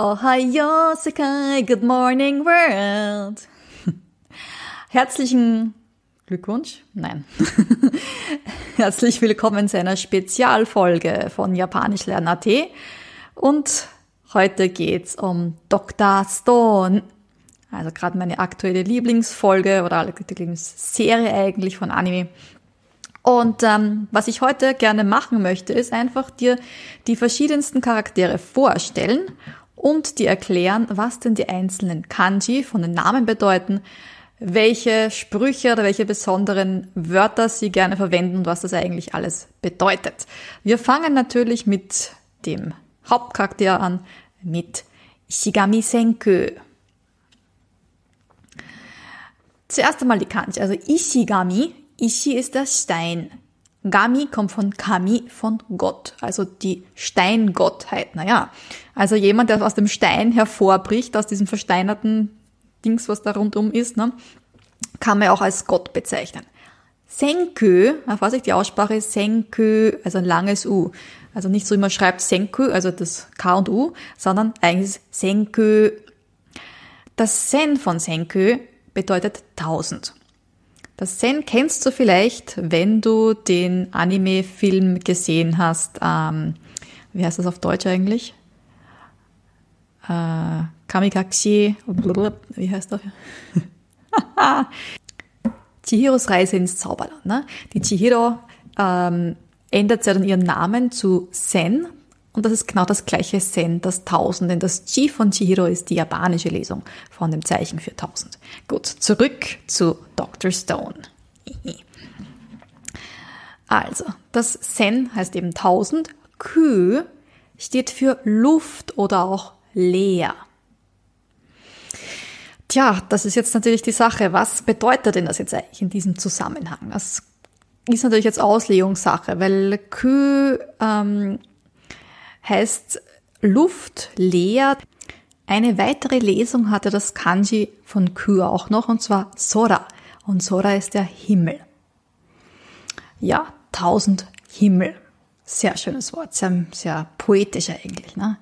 Ohio Sekai, good morning world. Herzlichen Glückwunsch? Nein. Herzlich willkommen zu einer Spezialfolge von Japanisch lernen AT. Und heute geht's um Dr. Stone. Also gerade meine aktuelle Lieblingsfolge oder Lieblingsserie eigentlich von Anime. Und ähm, was ich heute gerne machen möchte, ist einfach dir die verschiedensten Charaktere vorstellen und dir erklären, was denn die einzelnen Kanji von den Namen bedeuten, welche Sprüche oder welche besonderen Wörter sie gerne verwenden und was das eigentlich alles bedeutet. Wir fangen natürlich mit dem Hauptcharakter an, mit Ishigami Senku. Zuerst einmal die Kanji. Also Ishigami Ishi ist der Stein. Gami kommt von Kami, von Gott, also die Steingottheit. Naja, also jemand, der aus dem Stein hervorbricht, aus diesem versteinerten Dings, was da rundum ist, ne, kann man auch als Gott bezeichnen. Senkü, Vorsicht, die Aussprache ist Senkü, also ein langes U. Also nicht so immer schreibt Senkü, also das K und U, sondern eigentlich ist Senkü. Das Sen von Senkü bedeutet tausend. Das Zen kennst du vielleicht, wenn du den Anime-Film gesehen hast. Ähm, wie heißt das auf Deutsch eigentlich? Äh, Kamikaze. Wie heißt das? Chihiros Reise ins Zauberland. Ne? Die Chihiro ähm, ändert ja dann ihren Namen zu Zen. Und das ist genau das gleiche Zen, das Tausend. Denn das Chi von Chihiro ist die japanische Lesung von dem Zeichen für Tausend. Gut, zurück zu Dr. Stone. Also, das Sen heißt eben Tausend. Kü steht für Luft oder auch leer. Tja, das ist jetzt natürlich die Sache. Was bedeutet denn das jetzt eigentlich in diesem Zusammenhang? Das ist natürlich jetzt Auslegungssache, weil Kü ähm, heißt Luft, leer. Eine weitere Lesung hatte das Kanji von Kü auch noch, und zwar Sora. Und Sora ist der Himmel. Ja, tausend Himmel. Sehr schönes Wort, sehr, sehr poetisch eigentlich. Ne?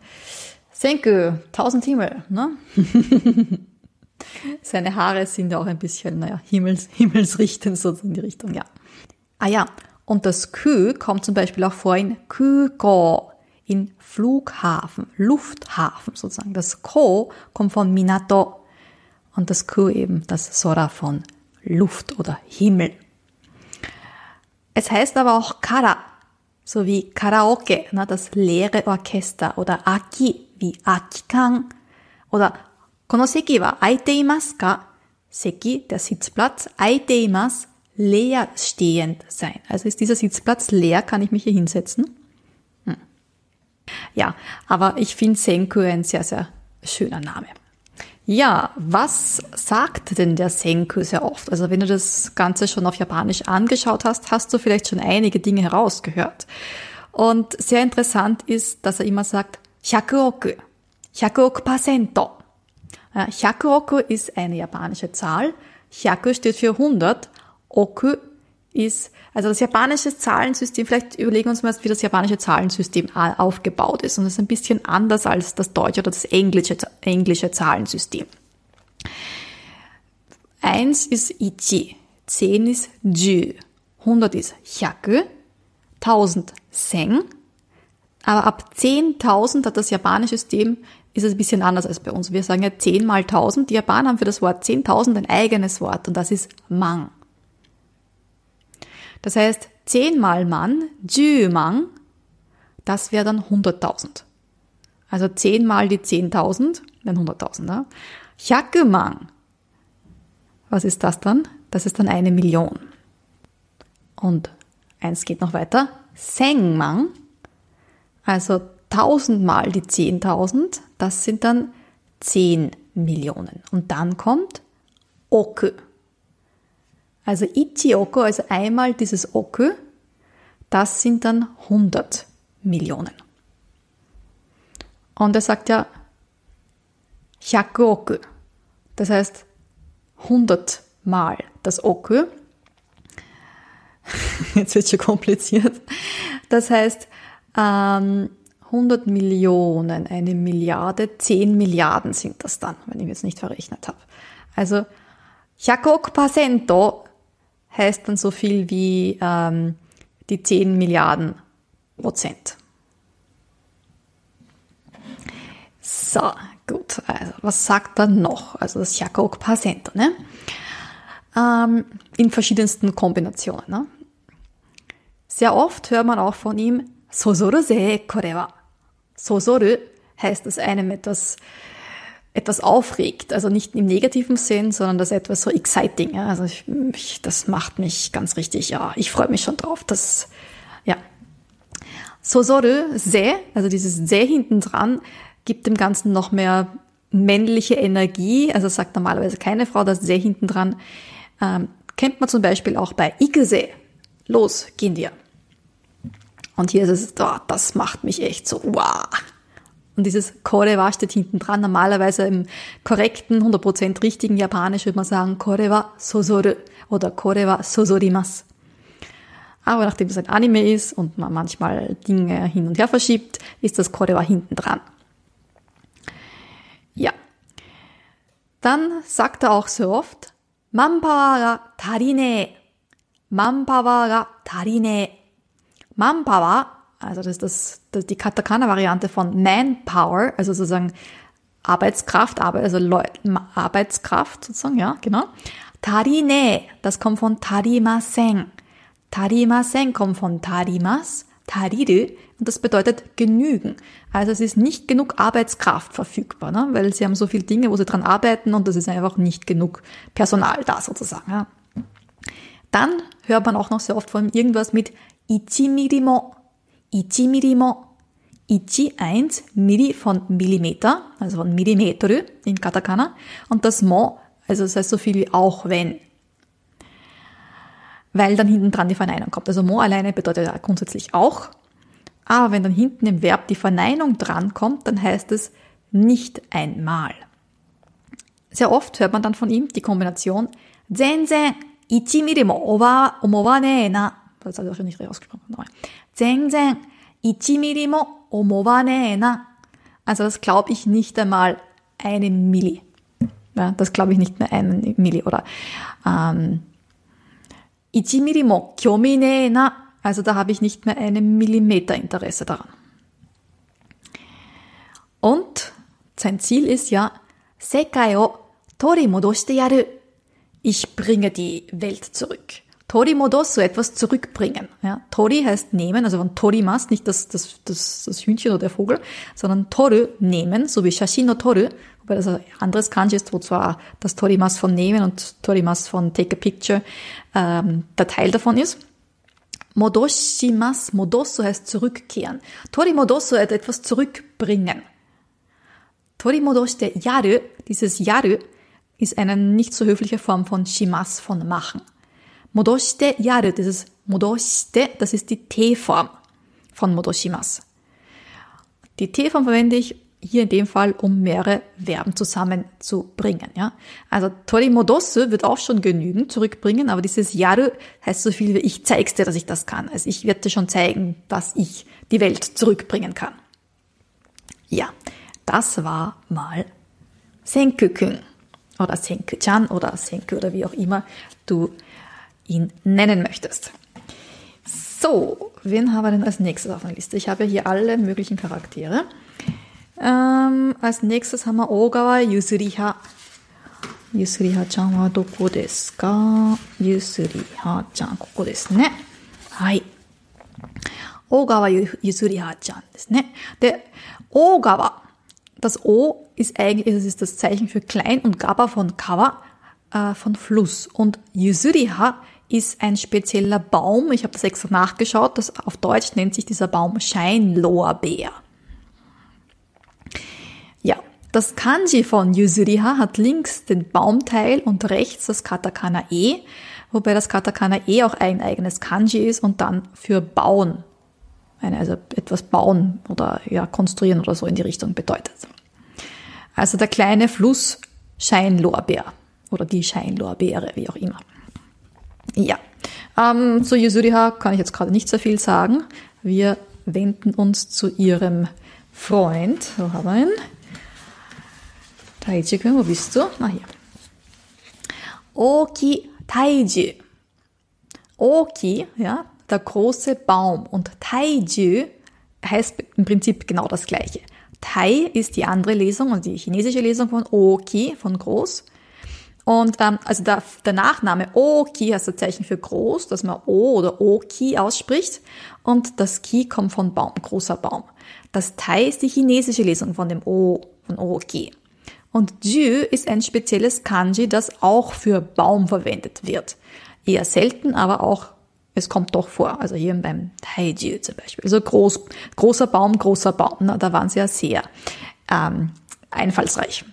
Senku, tausend Himmel. Ne? Seine Haare sind ja auch ein bisschen, naja, Himmels, himmelsrichtend so in die Richtung, ja. Ah ja, und das Kü kommt zum Beispiel auch vor in Kügo, in Flughafen, Lufthafen sozusagen. Das Ko kommt von Minato und das Ku eben das Sora von Luft oder Himmel. Es heißt aber auch Kara, so wie Karaoke, ne, das leere Orchester oder Aki wie Akikan oder Konoseki wa aite imasu ka? Seki, der Sitzplatz, aite imasu, leer stehend sein. Also ist dieser Sitzplatz leer, kann ich mich hier hinsetzen? Ja, aber ich finde Senku ein sehr, sehr schöner Name. Ja, was sagt denn der Senku sehr oft? Also wenn du das Ganze schon auf Japanisch angeschaut hast, hast du vielleicht schon einige Dinge herausgehört. Und sehr interessant ist, dass er immer sagt, Hyakuoku, Hyakuoku Pasento. Hyakuoku ist eine japanische Zahl. Hyaku steht für 100. Oku ist, also das japanische Zahlensystem, vielleicht überlegen wir uns mal, wie das japanische Zahlensystem aufgebaut ist. Und das ist ein bisschen anders als das deutsche oder das englische, englische Zahlensystem. Eins ist Ichi, zehn ist Ju, 100 ist Hyaku, 1000 Seng, aber ab 10.000 hat das japanische System, ist es ein bisschen anders als bei uns. Wir sagen ja 10 mal 1000. Die Japaner haben für das Wort 10.000 ein eigenes Wort und das ist Mang. Das heißt, 10 mal Mann, Jü-Mang, das wäre dann 100.000. Also 10 mal die 10.000, dann 100.000. Ne? Hyakumang, was ist das dann? Das ist dann eine Million. Und eins geht noch weiter. Sengmang, also 1000 mal die 10.000, das sind dann 10 Millionen. Und dann kommt Oku. Also Ichioku, also einmal dieses Oku, das sind dann 100 Millionen. Und er sagt ja Hyakuoku, das heißt 100 mal das Oku. Jetzt wird schon kompliziert. Das heißt ähm, 100 Millionen, eine Milliarde, 10 Milliarden sind das dann, wenn ich mich jetzt nicht verrechnet habe. Also 100 Prozento heißt dann so viel wie ähm, die 10 Milliarden Prozent. So, gut. Also, was sagt er noch? Also das 100 Prozento, ne? Ähm, in verschiedensten Kombinationen. Ne? Sehr oft hört man auch von ihm, Sosoru se korewa. Sosoru heißt, dass einem etwas, etwas aufregt. Also nicht im negativen Sinn, sondern das etwas so exciting. Ja? Also ich, ich, das macht mich ganz richtig, ja, ich freue mich schon drauf. Das, ja. Sosoru se, also dieses se hinten dran, gibt dem Ganzen noch mehr männliche Energie. Also sagt normalerweise keine Frau das se hinten dran. Ähm, kennt man zum Beispiel auch bei Ikese. Los, gehen wir. Und hier ist es, oh, das macht mich echt so, wow. Und dieses Korewa steht hinten dran. Normalerweise im korrekten, 100% richtigen Japanisch würde man sagen Korewa sosoru oder Korewa sosorimas. Aber nachdem es ein Anime ist und man manchmal Dinge hin und her verschiebt, ist das Korewa hinten dran. Ja. Dann sagt er auch so oft, Manpower tarine. Manpower tarine. Manpower, also das ist das, das die Katakana-Variante von Manpower, also sozusagen Arbeitskraft, Arbeit, also Leut, Arbeitskraft sozusagen, ja, genau. Tarine, das kommt von tarimasen. Tarimasen kommt von tarimas, tariru, und das bedeutet genügen. Also es ist nicht genug Arbeitskraft verfügbar, ne? weil sie haben so viele Dinge, wo sie dran arbeiten und das ist einfach nicht genug Personal da sozusagen. Ja. Dann hört man auch noch sehr oft von irgendwas mit Ichimirimo. Ichimirimo. Ichi 1, Miri von Millimeter, also von Millimeter in Katakana. Und das Mo, also das heißt so viel wie auch wenn. Weil dann hinten dran die Verneinung kommt. Also Mo alleine bedeutet ja grundsätzlich auch. Aber wenn dann hinten im Verb die Verneinung dran kommt, dann heißt es nicht einmal. Sehr oft hört man dann von ihm die Kombination Zenzen ichimirimo owa omowane na das habe ich auch schon nicht richtig ausgesprochen. Nochmal. Zengzeng, ichimilimo omowane na. Also das glaube ich nicht einmal eine Milli. Ja, das glaube ich nicht mehr eine Milli. Oder ähm, ichimilimo kyomine na. Also da habe ich nicht mehr einen Millimeter Interesse daran. Und sein Ziel ist ja, Sekai o tori modoshite yaru. Ich bringe die Welt zurück. Tori modos, so etwas zurückbringen. Ja, Tori heißt nehmen, also von Torimas, nicht das, das, das, das Hühnchen oder der Vogel, sondern Toru, nehmen, so wie Shashino Toru, wobei das ein anderes Kanji ist, wo zwar das Torimas von nehmen und Torimas von take a picture ähm, der Teil davon ist. Modoshimas, modosso heißt zurückkehren. Tori modosso heißt etwas zurückbringen. Tori modoshite yaru, dieses yaru, ist eine nicht so höfliche Form von shimas, von machen. Modoshite yaru, dieses Modoshite, das ist die T-Form von Modoshimas. Die T-Form verwende ich hier in dem Fall, um mehrere Verben zusammenzubringen. Ja? Also tori modosu wird auch schon genügen, zurückbringen, aber dieses yaru heißt so viel wie ich zeig's dir, dass ich das kann. Also ich werde dir schon zeigen, dass ich die Welt zurückbringen kann. Ja, das war mal Senku-kun oder Senku-chan oder Senku oder wie auch immer du ihn nennen möchtest. So, wen haben wir denn als nächstes auf der Liste? Ich habe hier alle möglichen Charaktere. Ähm, als nächstes haben wir Ogawa Yusuriha. Yusuriha-chan wa doko desu ka? Yusuriha-chan, koko desu ne. Hai. Ogawa Yusuriha-chan desu ne. Der Ogawa, das O ist eigentlich, das ist das Zeichen für klein und Gaba von Kawa, äh, von Fluss. Und Yusuriha ein spezieller Baum. Ich habe das extra nachgeschaut. Das, auf Deutsch nennt sich dieser Baum Scheinlorbeer. Ja, das Kanji von Yusuriha hat links den Baumteil und rechts das Katakana E, wobei das Katakana E auch ein eigenes Kanji ist und dann für bauen, also etwas bauen oder ja, konstruieren oder so in die Richtung bedeutet. Also der kleine Fluss Scheinlorbeer oder die Scheinlorbeere, wie auch immer. Ja, ähm, zu Yusuriha kann ich jetzt gerade nicht sehr viel sagen. Wir wenden uns zu ihrem Freund. So haben wir ihn. Taiji-kun, wo bist du? Ah, hier. Oki Taiju. Oki, ja, der große Baum. Und Taiju heißt im Prinzip genau das gleiche. Tai ist die andere Lesung, also die chinesische Lesung von Oki, von groß. Und ähm, also der, der Nachname Oki heißt das Zeichen für groß, dass man O oder Oki ausspricht. Und das Ki kommt von Baum, großer Baum. Das Tai ist die chinesische Lesung von dem O, von Oki. Und Ju ist ein spezielles Kanji, das auch für Baum verwendet wird. Eher selten, aber auch, es kommt doch vor. Also hier beim Taiji zum Beispiel. Also groß, großer Baum, großer Baum. Na, da waren sie ja sehr ähm, einfallsreich.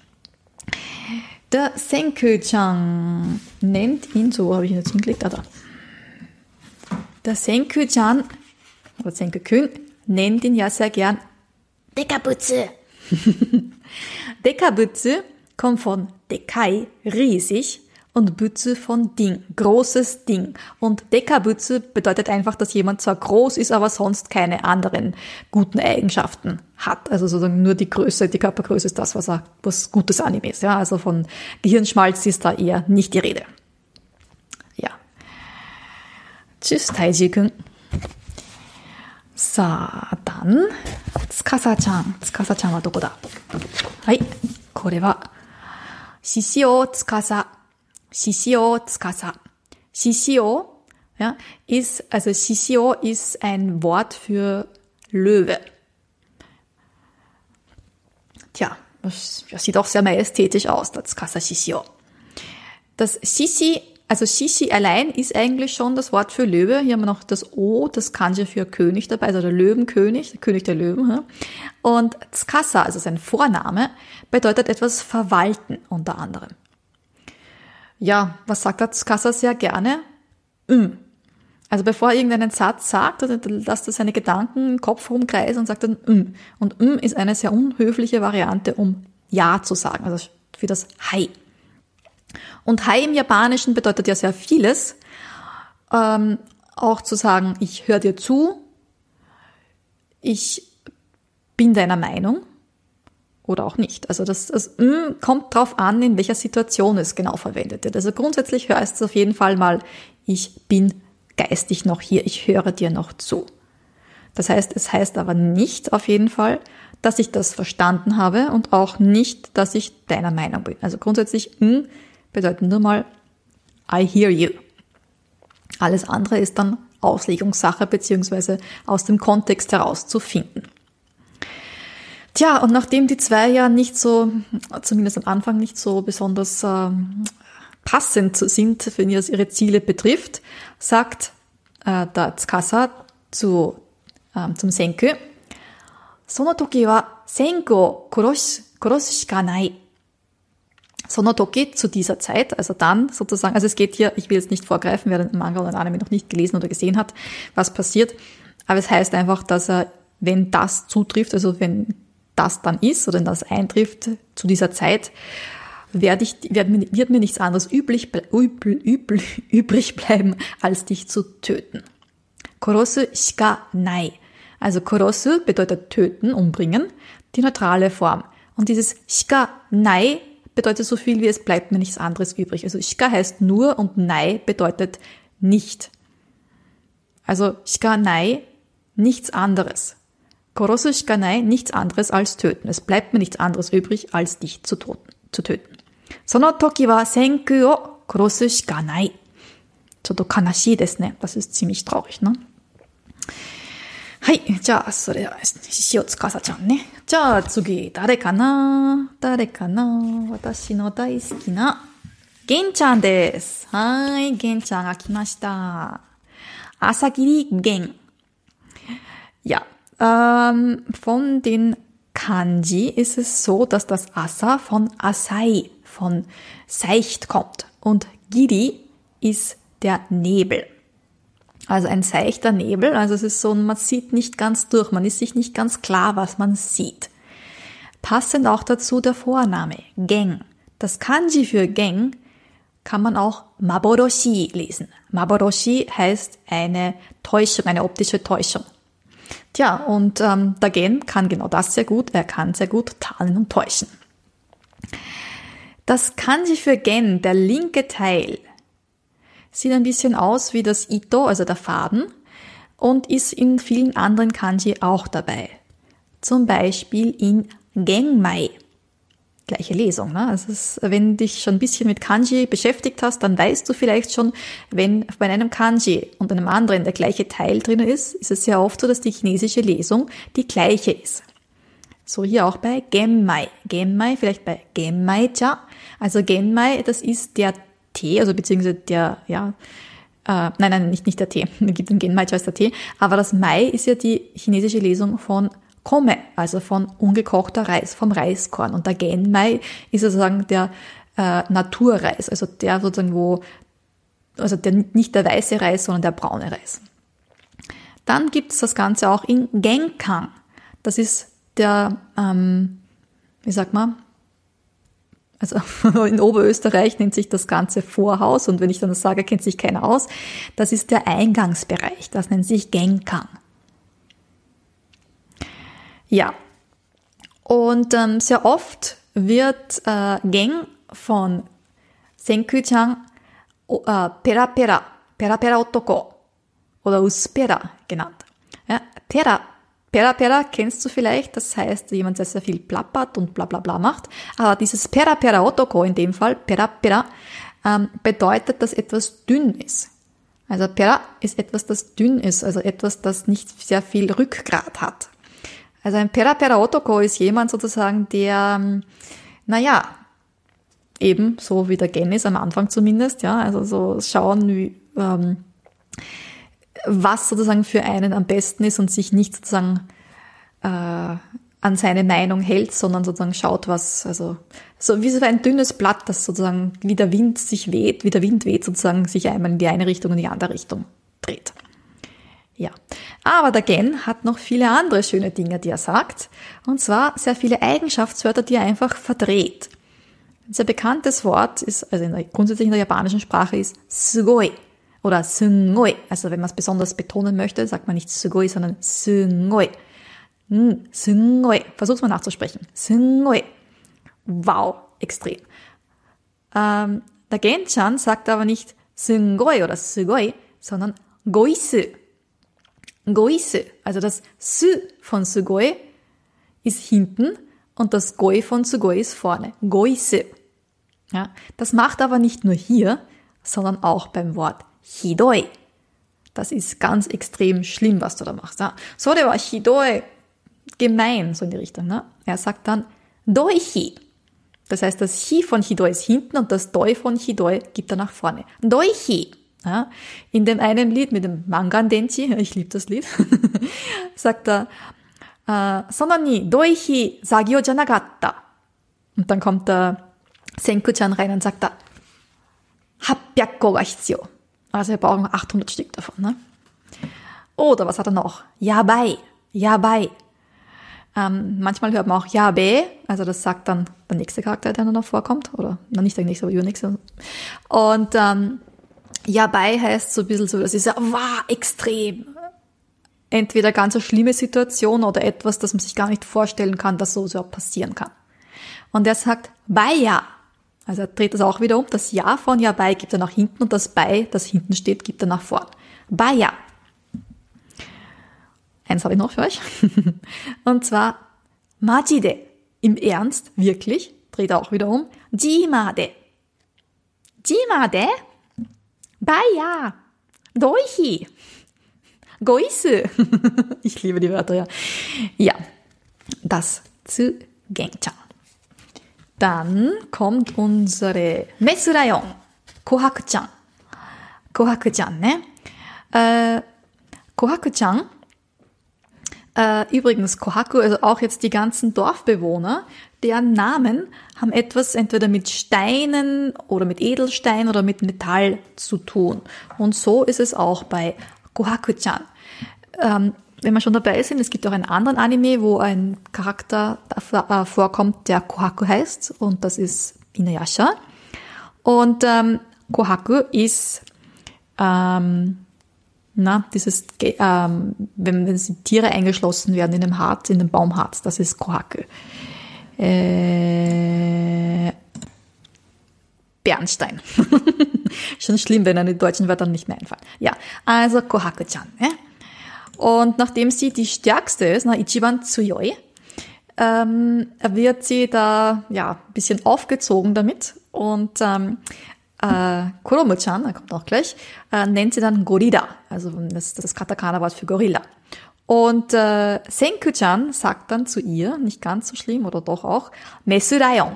Der Senkyu-chan nennt ihn, so habe ich ihn jetzt hingelegt, ah, da. Der Senkyu-chan, oder Senkyu-kun, nennt ihn ja sehr gern Dekabutze. Dekabütze kommt von Dekai, riesig, und Bütze von Ding, großes Ding. Und Dekabütze bedeutet einfach, dass jemand zwar groß ist, aber sonst keine anderen guten Eigenschaften hat. Also sozusagen nur die Größe, die Körpergröße ist das, was, er, was gutes Anime ist. Ja, also von Gehirnschmalz ist da eher nicht die Rede. Ja. Tschüss, Taiji-kun. さあ、dann, つかさちゃん。つかさちゃんはどこだはい。これは、ししおつ Shishio Tsukasa. Shishio ja, ist, also Shishio ist ein Wort für Löwe. Tja, das, das sieht auch sehr majestätisch aus, das Tsukasa Shishio. Das Shishi, also Shishi allein ist eigentlich schon das Wort für Löwe. Hier haben wir noch das O, das Kanji für König dabei, also der Löwenkönig, der König der Löwen. Ja. Und Tsukasa, also sein Vorname, bedeutet etwas verwalten unter anderem. Ja, was sagt der Tsukasa sehr gerne? Mm. Also bevor er irgendeinen Satz sagt, also lasst er seine Gedanken im Kopf rumkreisen und sagt dann mm. Und mm ist eine sehr unhöfliche Variante, um Ja zu sagen, also für das Hi. Und Hai im Japanischen bedeutet ja sehr vieles. Ähm, auch zu sagen, ich höre dir zu, ich bin deiner Meinung oder auch nicht. Also das, das mm, kommt drauf an, in welcher Situation es genau verwendet wird. Also grundsätzlich heißt es auf jeden Fall mal, ich bin geistig noch hier, ich höre dir noch zu. Das heißt, es heißt aber nicht auf jeden Fall, dass ich das verstanden habe und auch nicht, dass ich deiner Meinung bin. Also grundsätzlich mm, bedeutet nur mal I hear you. Alles andere ist dann Auslegungssache beziehungsweise aus dem Kontext heraus zu finden. Tja, und nachdem die zwei ja nicht so, zumindest am Anfang nicht so besonders äh, passend sind, wenn es ihre Ziele betrifft, sagt äh, der Tsukasa zu, äh, zum Senku, その時はsenku クを殺し殺すしかない。Sonotoki zu dieser Zeit, also dann sozusagen, also es geht hier, ich will jetzt nicht vorgreifen, wer den Manga oder den Anime noch nicht gelesen oder gesehen hat, was passiert, aber es heißt einfach, dass er, wenn das zutrifft, also wenn das dann ist oder wenn das eintrifft zu dieser Zeit, werde ich, wird, mir, wird mir nichts anderes üblich, übel, übel, übrig bleiben, als dich zu töten. Korosu shika nai. Also korosu bedeutet töten, umbringen, die neutrale Form. Und dieses shika nai bedeutet so viel wie es bleibt mir nichts anderes übrig. Also Shika heißt nur und Nai bedeutet nicht. Also Shika Nai, nichts anderes. Korosu Shika Nai, nichts anderes als töten. Es bleibt mir nichts anderes übrig, als dich zu, toten, zu töten. Sono toki wa senku o korosu shika nai. ちょっと悲しいですね。Das ist ziemlich traurig, ne? はい。じゃあ、それは、塩つかさちゃんね。じゃあ次、誰かな誰かな私の大好きな、ゲンちゃんです。はい。ゲンちゃんが来ました。朝霧玄。Ja, ähm, von den Kanji ist es so, dass das Asa von Asai, von seicht kommt. Und Giri ist der Nebel. Also ein seichter Nebel, also es ist so, man sieht nicht ganz durch, man ist sich nicht ganz klar, was man sieht. Passend auch dazu der Vorname, Geng. Das Kanji für Geng kann man auch Maboroshi lesen. Maboroshi heißt eine Täuschung, eine optische Täuschung. Tja, und ähm, der Gen kann genau das sehr gut. Er kann sehr gut tarnen und täuschen. Das Kanji für Gen, der linke Teil, sieht ein bisschen aus wie das Ito, also der Faden, und ist in vielen anderen Kanji auch dabei. Zum Beispiel in Genmai. Gleiche Lesung. Ne? Also es, wenn dich schon ein bisschen mit Kanji beschäftigt hast, dann weißt du vielleicht schon, wenn bei einem Kanji und einem anderen der gleiche Teil drin ist, ist es ja oft so, dass die chinesische Lesung die gleiche ist. So hier auch bei Genmai. Genmai, vielleicht bei Genmai-cha. Also Genmai, das ist der Tee, also beziehungsweise der, ja, äh, nein, nein, nicht, nicht der Tee. Es gibt den Genmai-cha als der Tee. Aber das Mai ist ja die chinesische Lesung von Kome, also von ungekochter Reis, vom Reiskorn. Und der Genmai ist sozusagen der äh, Naturreis, also der sozusagen, wo, also der, nicht der weiße Reis, sondern der braune Reis. Dann gibt es das Ganze auch in Genkang. Das ist der, ähm, wie sagt man, also in Oberösterreich nennt sich das Ganze Vorhaus und wenn ich dann das sage, kennt sich keiner aus. Das ist der Eingangsbereich, das nennt sich Genkang. Ja, und ähm, sehr oft wird äh, Geng von Senkyu-chan äh, Pera Pera, Pera Pera Otoko oder Uspera genannt. Ja, Pera Pera Pera kennst du vielleicht, das heißt jemand, der sehr viel plappert und bla bla bla macht. Aber dieses Pera Pera Otoko in dem Fall, Pera Pera, ähm, bedeutet, dass etwas dünn ist. Also Pera ist etwas, das dünn ist, also etwas, das nicht sehr viel Rückgrat hat. Also ein Pera Pera Otoko ist jemand sozusagen, der, ähm, naja, eben so wie der Gen ist am Anfang zumindest, ja, also so schauen, wie, ähm, was sozusagen für einen am besten ist und sich nicht sozusagen äh, an seine Meinung hält, sondern sozusagen schaut, was, also so wie so ein dünnes Blatt, das sozusagen wie der Wind sich weht, wie der Wind weht, sozusagen sich einmal in die eine Richtung und in die andere Richtung dreht. Ja, aber der Gen hat noch viele andere schöne Dinge, die er sagt, und zwar sehr viele Eigenschaftswörter, die er einfach verdreht. Ein sehr bekanntes Wort ist, also in der, grundsätzlich in der japanischen Sprache ist sugoi oder sungoi. Also wenn man es besonders betonen möchte, sagt man nicht sugoi, sondern sungoi. Hm, sungoi. Versuch's mal nachzusprechen. Sungoi. Wow, extrem. Ähm, der Genchan sagt aber nicht sungoi oder sugoi, sondern goisu. Goisu. Also das su von sugoi ist hinten und das goi von sugoi ist vorne. Goisu. Ja, das macht aber nicht nur hier, sondern auch beim Wort hidoi. Das ist ganz extrem schlimm, was du da machst. Ja. So, der war hidoi, gemein, so in die Richtung. Ne? Er sagt dann doichi. Das heißt, das Hi von Hidoi ist hinten und das Doi von Hidoi gibt er nach vorne. Doichi. Ja, in dem einen Lied mit dem Mangan Denchi, ich liebe das Lied, sagt er, äh, Sonani doichi sagio janagatta. Und dann kommt der Senku-chan rein und sagt da, 800個が必要. Also wir brauchen 800 Stück davon. Ne? Oder was hat er noch? Yabai, Yabai. Ähm, manchmal hört man auch Yabe, also das sagt dann der nächste Charakter, der dann noch vorkommt. Oder na, nicht der nächste, aber übernächste. Und ähm, Yabai heißt so ein bisschen so, das ist ja wow, extrem. Entweder ganz eine schlimme Situation oder etwas, das man sich gar nicht vorstellen kann, dass so so passieren kann. Und er sagt Baya, also er dreht das auch wieder um. Das Ja von Ja bei gibt er nach hinten und das bei, das hinten steht, gibt er nach vorn. Baya. Eins habe ich noch für euch. und zwar Majide. Im Ernst, wirklich, dreht er auch wieder um. Jimade. Jimade? Baya. Doichi. Goisu. ich liebe die Wörter, ja. Ja, das zu Gengchan. Dann kommt unsere Mesurayon, Kohaku-chan. Kohaku-chan, ne? Äh, Kohaku-chan, äh, übrigens Kohaku, also auch jetzt die ganzen Dorfbewohner, deren Namen haben etwas entweder mit Steinen oder mit Edelstein oder mit Metall zu tun. Und so ist es auch bei Kohaku-chan. Ähm, wenn wir schon dabei sind, es gibt auch einen anderen Anime, wo ein Charakter äh, vorkommt, der Kohaku heißt, und das ist Inuyasha. Und ähm, Kohaku ist, ähm, Na, dieses, ähm, wenn, wenn Tiere eingeschlossen werden in dem Harz, in dem Baumharz, das ist Kohaku. Äh, Bernstein. Schon schlimm, wenn eine deutschen Wörter nicht mehr einfallen. Ja, also Kohaku-chan. Ne? Und nachdem sie die stärkste ist, na, Ichiban Tsuyoi, ähm, wird sie da ja ein bisschen aufgezogen damit und ähm, äh, Kuromu-chan, er kommt auch gleich, äh, nennt sie dann Gorilla, also das, das Katakana-Wort für Gorilla. Und äh, Senku-chan sagt dann zu ihr, nicht ganz so schlimm oder doch auch, Mesu Rayon.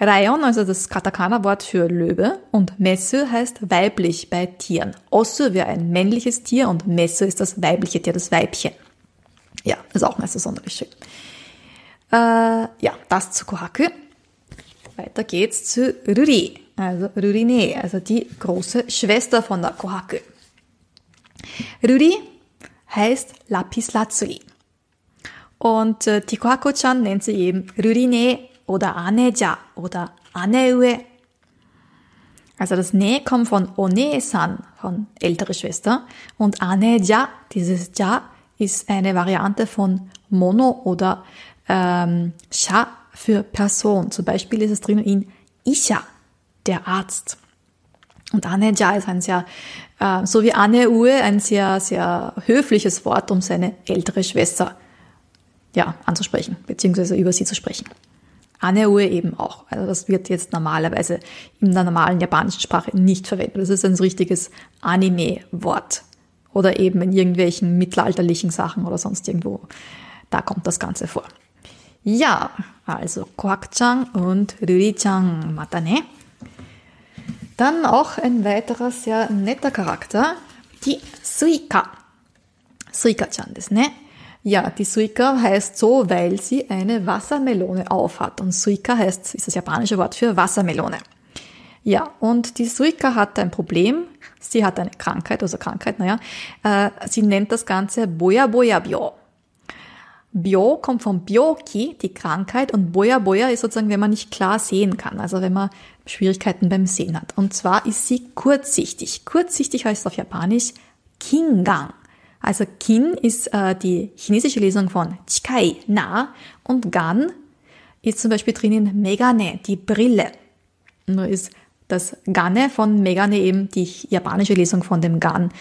Rayon, also das Katakana-Wort für Löwe und Mesu heißt weiblich bei Tieren. Osu wäre ein männliches Tier und Mesu ist das weibliche Tier, das Weibchen. Ja, ist auch so sonderlich schön. Äh, ja, das zu Kohaku. Weiter geht's zu Ruri, also Rurine, also die große Schwester von der Kohaku. Ruri heißt Lapis Lazuli. Und äh, die Kohaku-chan nennt sie eben Rurine oder Aneja oder Aneue. Also das Ne kommt von One-san, von ältere Schwester. Und Aneja, dieses Ja, ist eine Variante von Mono oder ähm, Sha für Person. Zum Beispiel ist es drinnen in Isha, der Arzt. Und Aneja ist ein sehr, äh, so wie Aneue, ein sehr, sehr höfliches Wort, um seine ältere Schwester ja, anzusprechen, beziehungsweise über sie zu sprechen. Aneue eben auch. Also das wird jetzt normalerweise in der normalen japanischen Sprache nicht verwendet. Das ist ein richtiges Anime-Wort. Oder eben in irgendwelchen mittelalterlichen Sachen oder sonst irgendwo. Da kommt das Ganze vor. Ja, also Koak-chan und Ruri-chan Matane. Dann auch ein weiterer sehr netter Charakter, die Suika. Suika-chan das, ne? Ja, die Suika heißt so, weil sie eine Wassermelone aufhat. Und Suika heißt, ist das japanische Wort für Wassermelone. Ja, und die Suika hat ein Problem. Sie hat eine Krankheit, also Krankheit, naja. Äh, sie nennt das Ganze Boya Boya Bio. Bio kommt vom Bioki, die Krankheit, und Boya Boya ist sozusagen, wenn man nicht klar sehen kann, also wenn man Schwierigkeiten beim Sehen hat. Und zwar ist sie kurzsichtig. Kurzsichtig heißt auf Japanisch Kingang. Also Kin ist äh, die chinesische Lesung von Chikai, nah, und Gan ist zum Beispiel drinnen Megane, die Brille. Nur ist das Gane von Megane eben die japanische Lesung von dem Gan,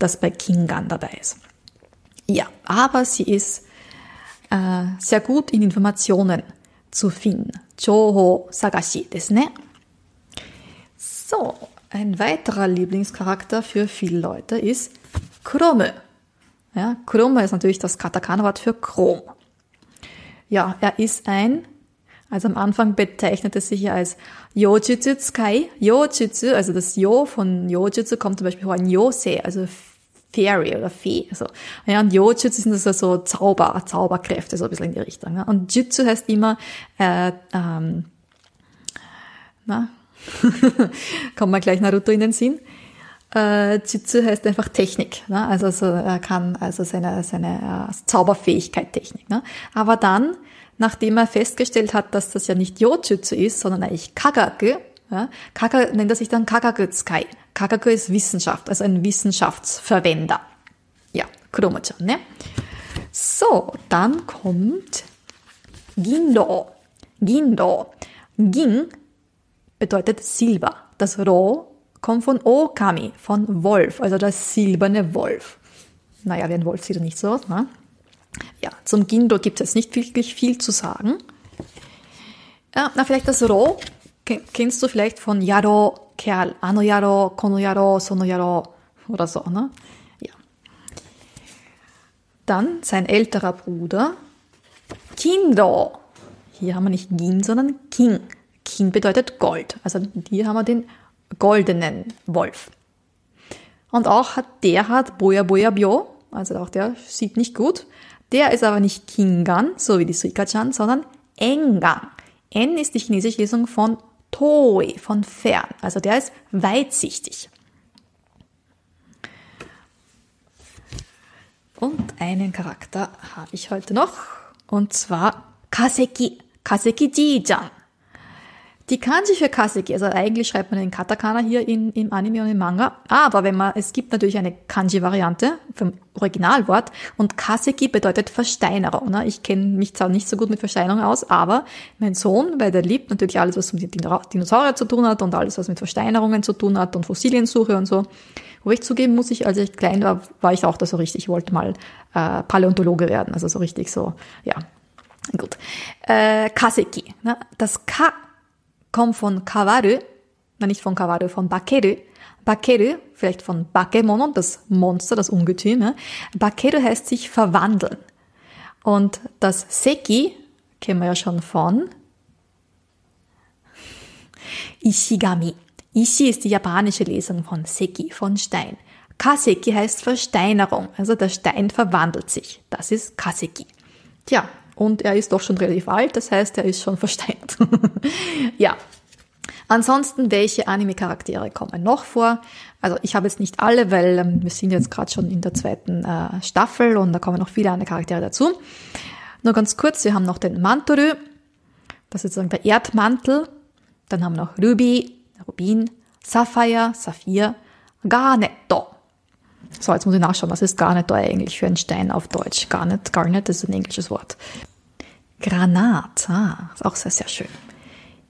das bei Kingan dabei ist. Ja, aber sie ist äh, sehr gut in Informationen zu finden. Joho Sagashi desu ne? So, ein weiterer Lieblingscharakter für viele Leute ist Chrome. Ja, Chrome ist natürlich das Katakana-Wort für Chrom. Ja, er ist ein, also am Anfang bezeichnet es sich als Yojutsu Tsukai. Yojutsu, also das Yo von Yojutsu kommt zum Beispiel von Yosei, also Fairy oder Fee. Also, ja, und Yojutsu sind das so Zauber, Zauberkräfte, so ein bisschen in die Richtung. Ja. Und Jutsu heißt immer, äh, ähm, na, kommt mal gleich Naruto in den Sinn. Äh, Jutsu heißt einfach Technik, ne? also so, er kann also seine, seine äh, Zauberfähigkeit Technik. Ne? Aber dann, nachdem er festgestellt hat, dass das ja nicht Yojutsu ist, sondern eigentlich Kagaku, ja? Kaka nennt er sich dann Kagakutsukai. Kagaku ist Wissenschaft, also ein Wissenschaftsverwender. Ja, Kuromo-chan, ne? So, dann kommt Gindo. Gindo. Gin bedeutet Silber. Das Ro kommt von Okami, von Wolf, also das silberne Wolf. Naja, wie ein Wolf sieht er nicht so aus, ne? Ja, zum Gindo gibt es nicht wirklich viel zu sagen. Ja, na, vielleicht das Ro kennst du vielleicht von Yaro, Kerl, Ano Yaro, Kono Yaro, Sono Yaro oder so, ne? Ja. Dann sein älterer Bruder, Kindo. Hier haben wir nicht Gin, sondern King. King bedeutet Gold. Also hier haben wir den goldenen Wolf. Und auch hat der hat Boya Boya Bio, also auch der sieht nicht gut. Der ist aber nicht Kingan, so wie die Suika-chan, sondern Engang. N ist die chinesische Lesung von Toi, von fern. Also der ist weitsichtig. Und einen Charakter habe ich heute noch, und zwar Kaseki, Kaseki Ji-chan. Die Kanji für Kaseki, also eigentlich schreibt man den Katakana hier in, im Anime und im Manga, aber wenn man, es gibt natürlich eine Kanji-Variante vom Originalwort und Kaseki bedeutet Versteinerung. Ne? Ich kenne mich zwar nicht so gut mit Versteinerung aus, aber mein Sohn, weil der liebt natürlich alles, was mit Dinosaurier zu tun hat und alles, was mit Versteinerungen zu tun hat und Fossiliensuche und so. Wo ich zugeben muss, ich, als ich klein war, war ich auch da so richtig, ich wollte mal äh, Paläontologe werden, also so richtig so, ja, Gut. Äh, Kaseki. Ne? Das Ka kommt von Kawaru, nicht von Kawaru, von Bakeru. Bakeru, vielleicht von Bakemono, das Monster, das Ungetüm. Ne? Bakeru heißt sich verwandeln. Und das Seki kennen wir ja schon von Ishigami. Ishi ist die japanische Lesung von Seki, von Stein. Kaseki heißt Versteinerung, also der Stein verwandelt sich. Das ist Kaseki. Tja, und er ist doch schon relativ alt, das heißt, er ist schon versteint. ja. Ansonsten, welche Anime-Charaktere kommen noch vor? Also ich habe jetzt nicht alle, weil ähm, wir sind jetzt gerade schon in der zweiten äh, Staffel und da kommen noch viele andere Charaktere dazu. Nur ganz kurz, wir haben noch den Mantoru, das ist sozusagen der Erdmantel. Dann haben wir noch Ruby, Rubin, Sapphire, Saphir, Garnetto, so, jetzt muss ich nachschauen, was ist Garnet eigentlich für ein Stein auf Deutsch? Garnet, Garnet ist ein englisches Wort. Granat, ah, ist auch sehr, sehr schön.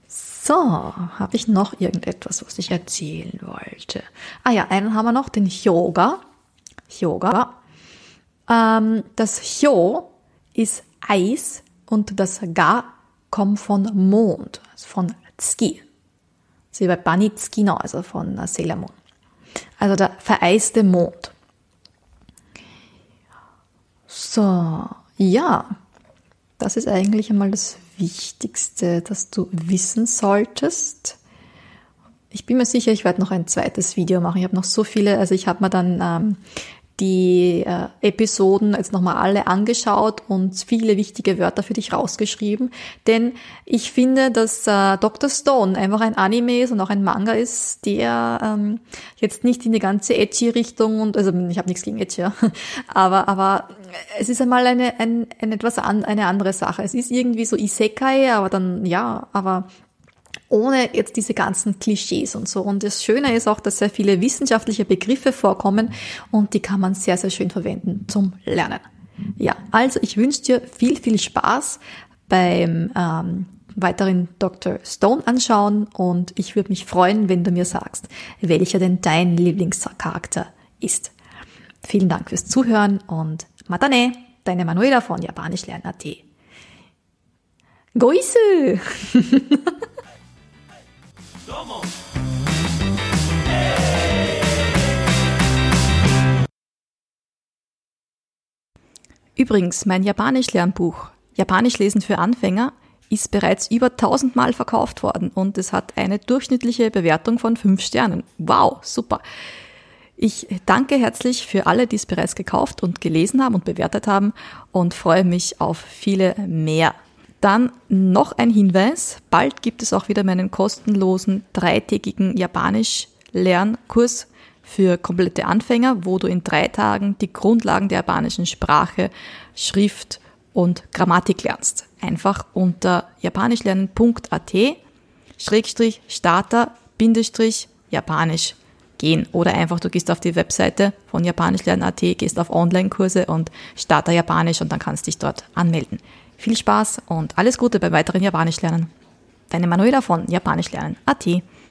So, habe ich noch irgendetwas, was ich erzählen wollte? Ah ja, einen haben wir noch, den Yoga. Yoga. Ähm, das Hyo ist Eis und das Ga kommt von Mond, also von Tsuki. Sie bei Bani Tsukino, also von Sailor Moon. Also der vereiste Mond. So, ja, das ist eigentlich einmal das Wichtigste, das du wissen solltest. Ich bin mir sicher, ich werde noch ein zweites Video machen. Ich habe noch so viele, also ich habe mir dann ähm, die äh, Episoden jetzt nochmal alle angeschaut und viele wichtige Wörter für dich rausgeschrieben. Denn ich finde, dass äh, Dr. Stone einfach ein Anime ist und auch ein Manga ist, der ähm, jetzt nicht in die ganze Edgy-Richtung und also ich habe nichts gegen Edgy, ja, aber aber es ist einmal eine, ein, ein etwas an, eine andere Sache. Es ist irgendwie so Isekai, aber dann ja, aber ohne jetzt diese ganzen Klischees und so. Und das Schöne ist auch, dass sehr viele wissenschaftliche Begriffe vorkommen und die kann man sehr, sehr schön verwenden zum Lernen. Ja, also ich wünsche dir viel, viel Spaß beim ähm, weiteren Dr. Stone anschauen und ich würde mich freuen, wenn du mir sagst, welcher denn dein Lieblingscharakter ist. Vielen Dank fürs Zuhören und Matane, deine Manuela von Japanisch lernen.at. Goisu! Übrigens, mein Japanisch-Lernbuch Japanisch lesen für Anfänger ist bereits über tausendmal verkauft worden und es hat eine durchschnittliche Bewertung von fünf Sternen. Wow, super. Ich danke herzlich für alle, die es bereits gekauft und gelesen haben und bewertet haben und freue mich auf viele mehr. Dann noch ein Hinweis. Bald gibt es auch wieder meinen kostenlosen dreitägigen Japanisch-Lernkurs für komplette Anfänger, wo du in drei Tagen die Grundlagen der japanischen Sprache, Schrift und Grammatik lernst. Einfach unter japanischlernen.at Schrägstrich Starter Bindestrich Japanisch gehen. Oder einfach du gehst auf die Webseite von japanischlernen.at, gehst auf Online-Kurse und Starter Japanisch und dann kannst dich dort anmelden. Viel Spaß und alles Gute beim weiteren Japanisch lernen. Deine Manuela von Japanisch lernen.at